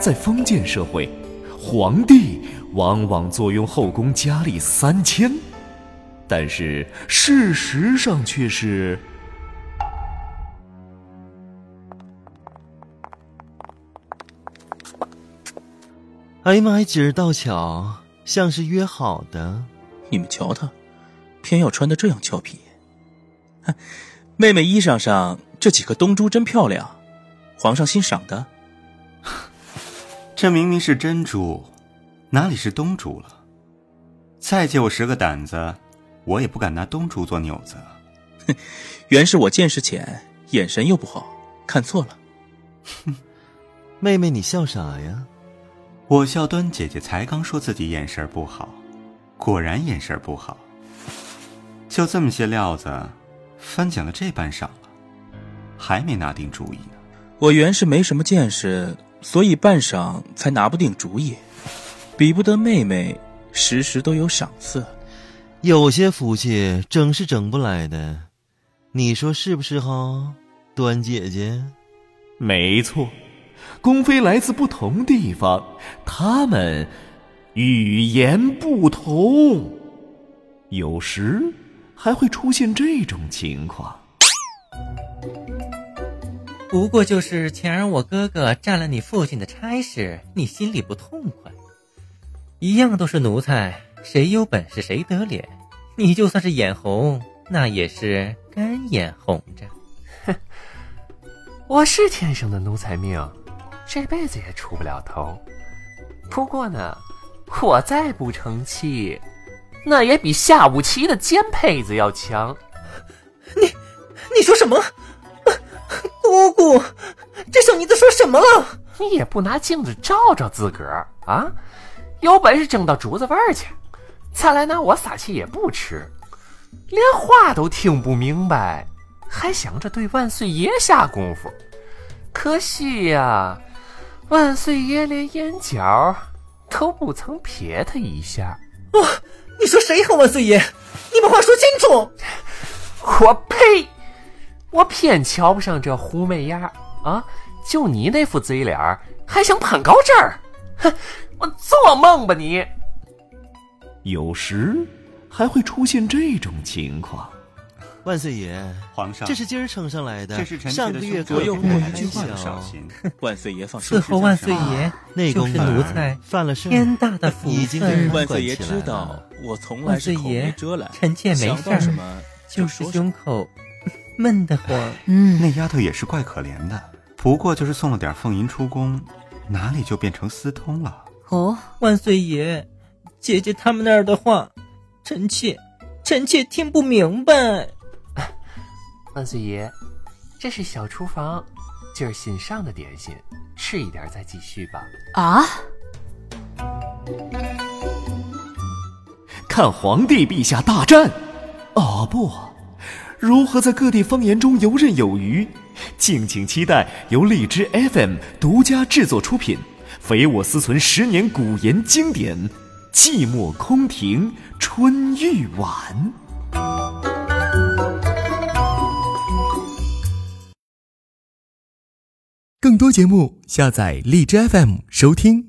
在封建社会，皇帝往往坐拥后宫佳丽三千，但是事实上却是……哎呀妈呀，今儿倒巧，像是约好的。你们瞧他，偏要穿的这样俏皮。哼，妹妹衣裳上这几颗东珠真漂亮，皇上欣赏的。这明明是珍珠，哪里是东珠了？再借我十个胆子，我也不敢拿东珠做纽子。哼，原是我见识浅，眼神又不好，看错了。哼，妹妹你笑啥呀？我笑端姐姐才刚说自己眼神不好，果然眼神不好。就这么些料子，翻讲了这般赏了，还没拿定主意呢。我原是没什么见识。所以半晌才拿不定主意，比不得妹妹时时都有赏赐。有些福气整是整不来的，你说是不是哈，端姐姐？没错，宫妃来自不同地方，他们语言不同，有时还会出现这种情况。不过就是前儿我哥哥占了你父亲的差事，你心里不痛快。一样都是奴才，谁有本事谁得脸。你就算是眼红，那也是干眼红着。哼，我是天生的奴才命，这辈子也出不了头。不过呢，我再不成器，那也比下五旗的尖胚子要强。你，你说什么？姑姑，这小妮子说什么了？你也不拿镜子照照自个儿啊！有本事争到竹子味儿去，再来拿我撒气也不迟。连话都听不明白，还想着对万岁爷下功夫，可惜呀，万岁爷连眼角都不曾瞥他一下。哇！你说谁和万岁爷？你把话说清楚！我呸！我偏瞧不上这狐媚样啊！就你那副嘴脸还想攀高枝儿？哼！我做梦吧你！有时还会出现这种情况。万岁爷，皇上，这是今儿呈上来的。这是上个月左右过一句话的赏心。万岁爷放心。伺候万岁爷，内宫奴才犯了天大的福分。万岁爷知道我从来是口无遮拦，臣妾没事就是胸口。闷得慌，嗯，那丫头也是怪可怜的。不过就是送了点凤银出宫，哪里就变成私通了？哦，万岁爷，姐姐他们那儿的话，臣妾，臣妾听不明白。万岁爷，这是小厨房，今儿新上的点心，吃一点再继续吧。啊！看皇帝陛下大战，哦不。如何在各地方言中游刃有余？敬请期待由荔枝 FM 独家制作出品，唯我思存十年古言经典《寂寞空庭春欲晚》。更多节目，下载荔枝 FM 收听。